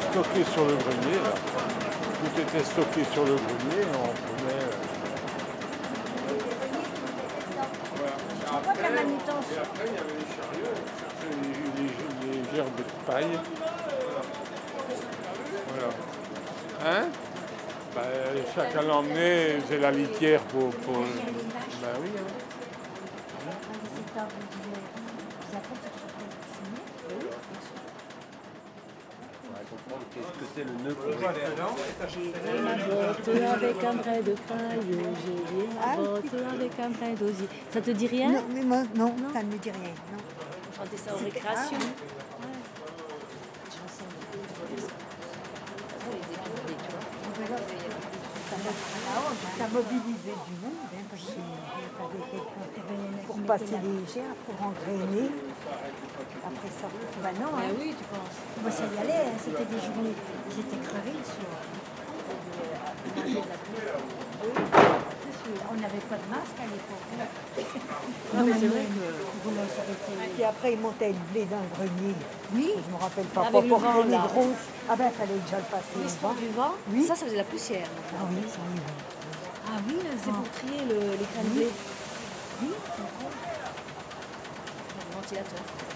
stocké sur le grenier. Là. Tout était stocké sur le grenier. On prenait. euh, manutenance Et après, il y avait les chariots, les, les- les gerbes de paille. Voilà. Hein? Bah, Chacun l'emmenait, c'est la litière pour. pour... Bah oui. hein. On va comprendre qu'est-ce que c'est le nœud qu'on Ma botte avec un brin de paille, j'ai ma botte avec un brin d'osier. Ça te dit rien Non, mais moi, non, ça ne me dit rien. Non. On chantait ça en récréation. Ça mobilisé du monde, hein, parce quelqu'un pour passer les gerbes, pour engrainer. Après ça, bah non, hein. oui, tu penses. Moi, ça y allait, hein, c'était des journées, j'étais crevée soir. On n'avait pas de masque à l'époque. Non, mais c'est vrai Puis après, ils montaient le blé d'un grenier. Oui. Je me rappelle pas. Avec pas le pour vent, les grosses. Ah ben, il fallait déjà le passer. le L'histoire vent. du vent, Oui. ça, ça faisait de la poussière. Ah oui, ça oui. Ah oui, c'est pour trier le, les grains de blé. Oui, Le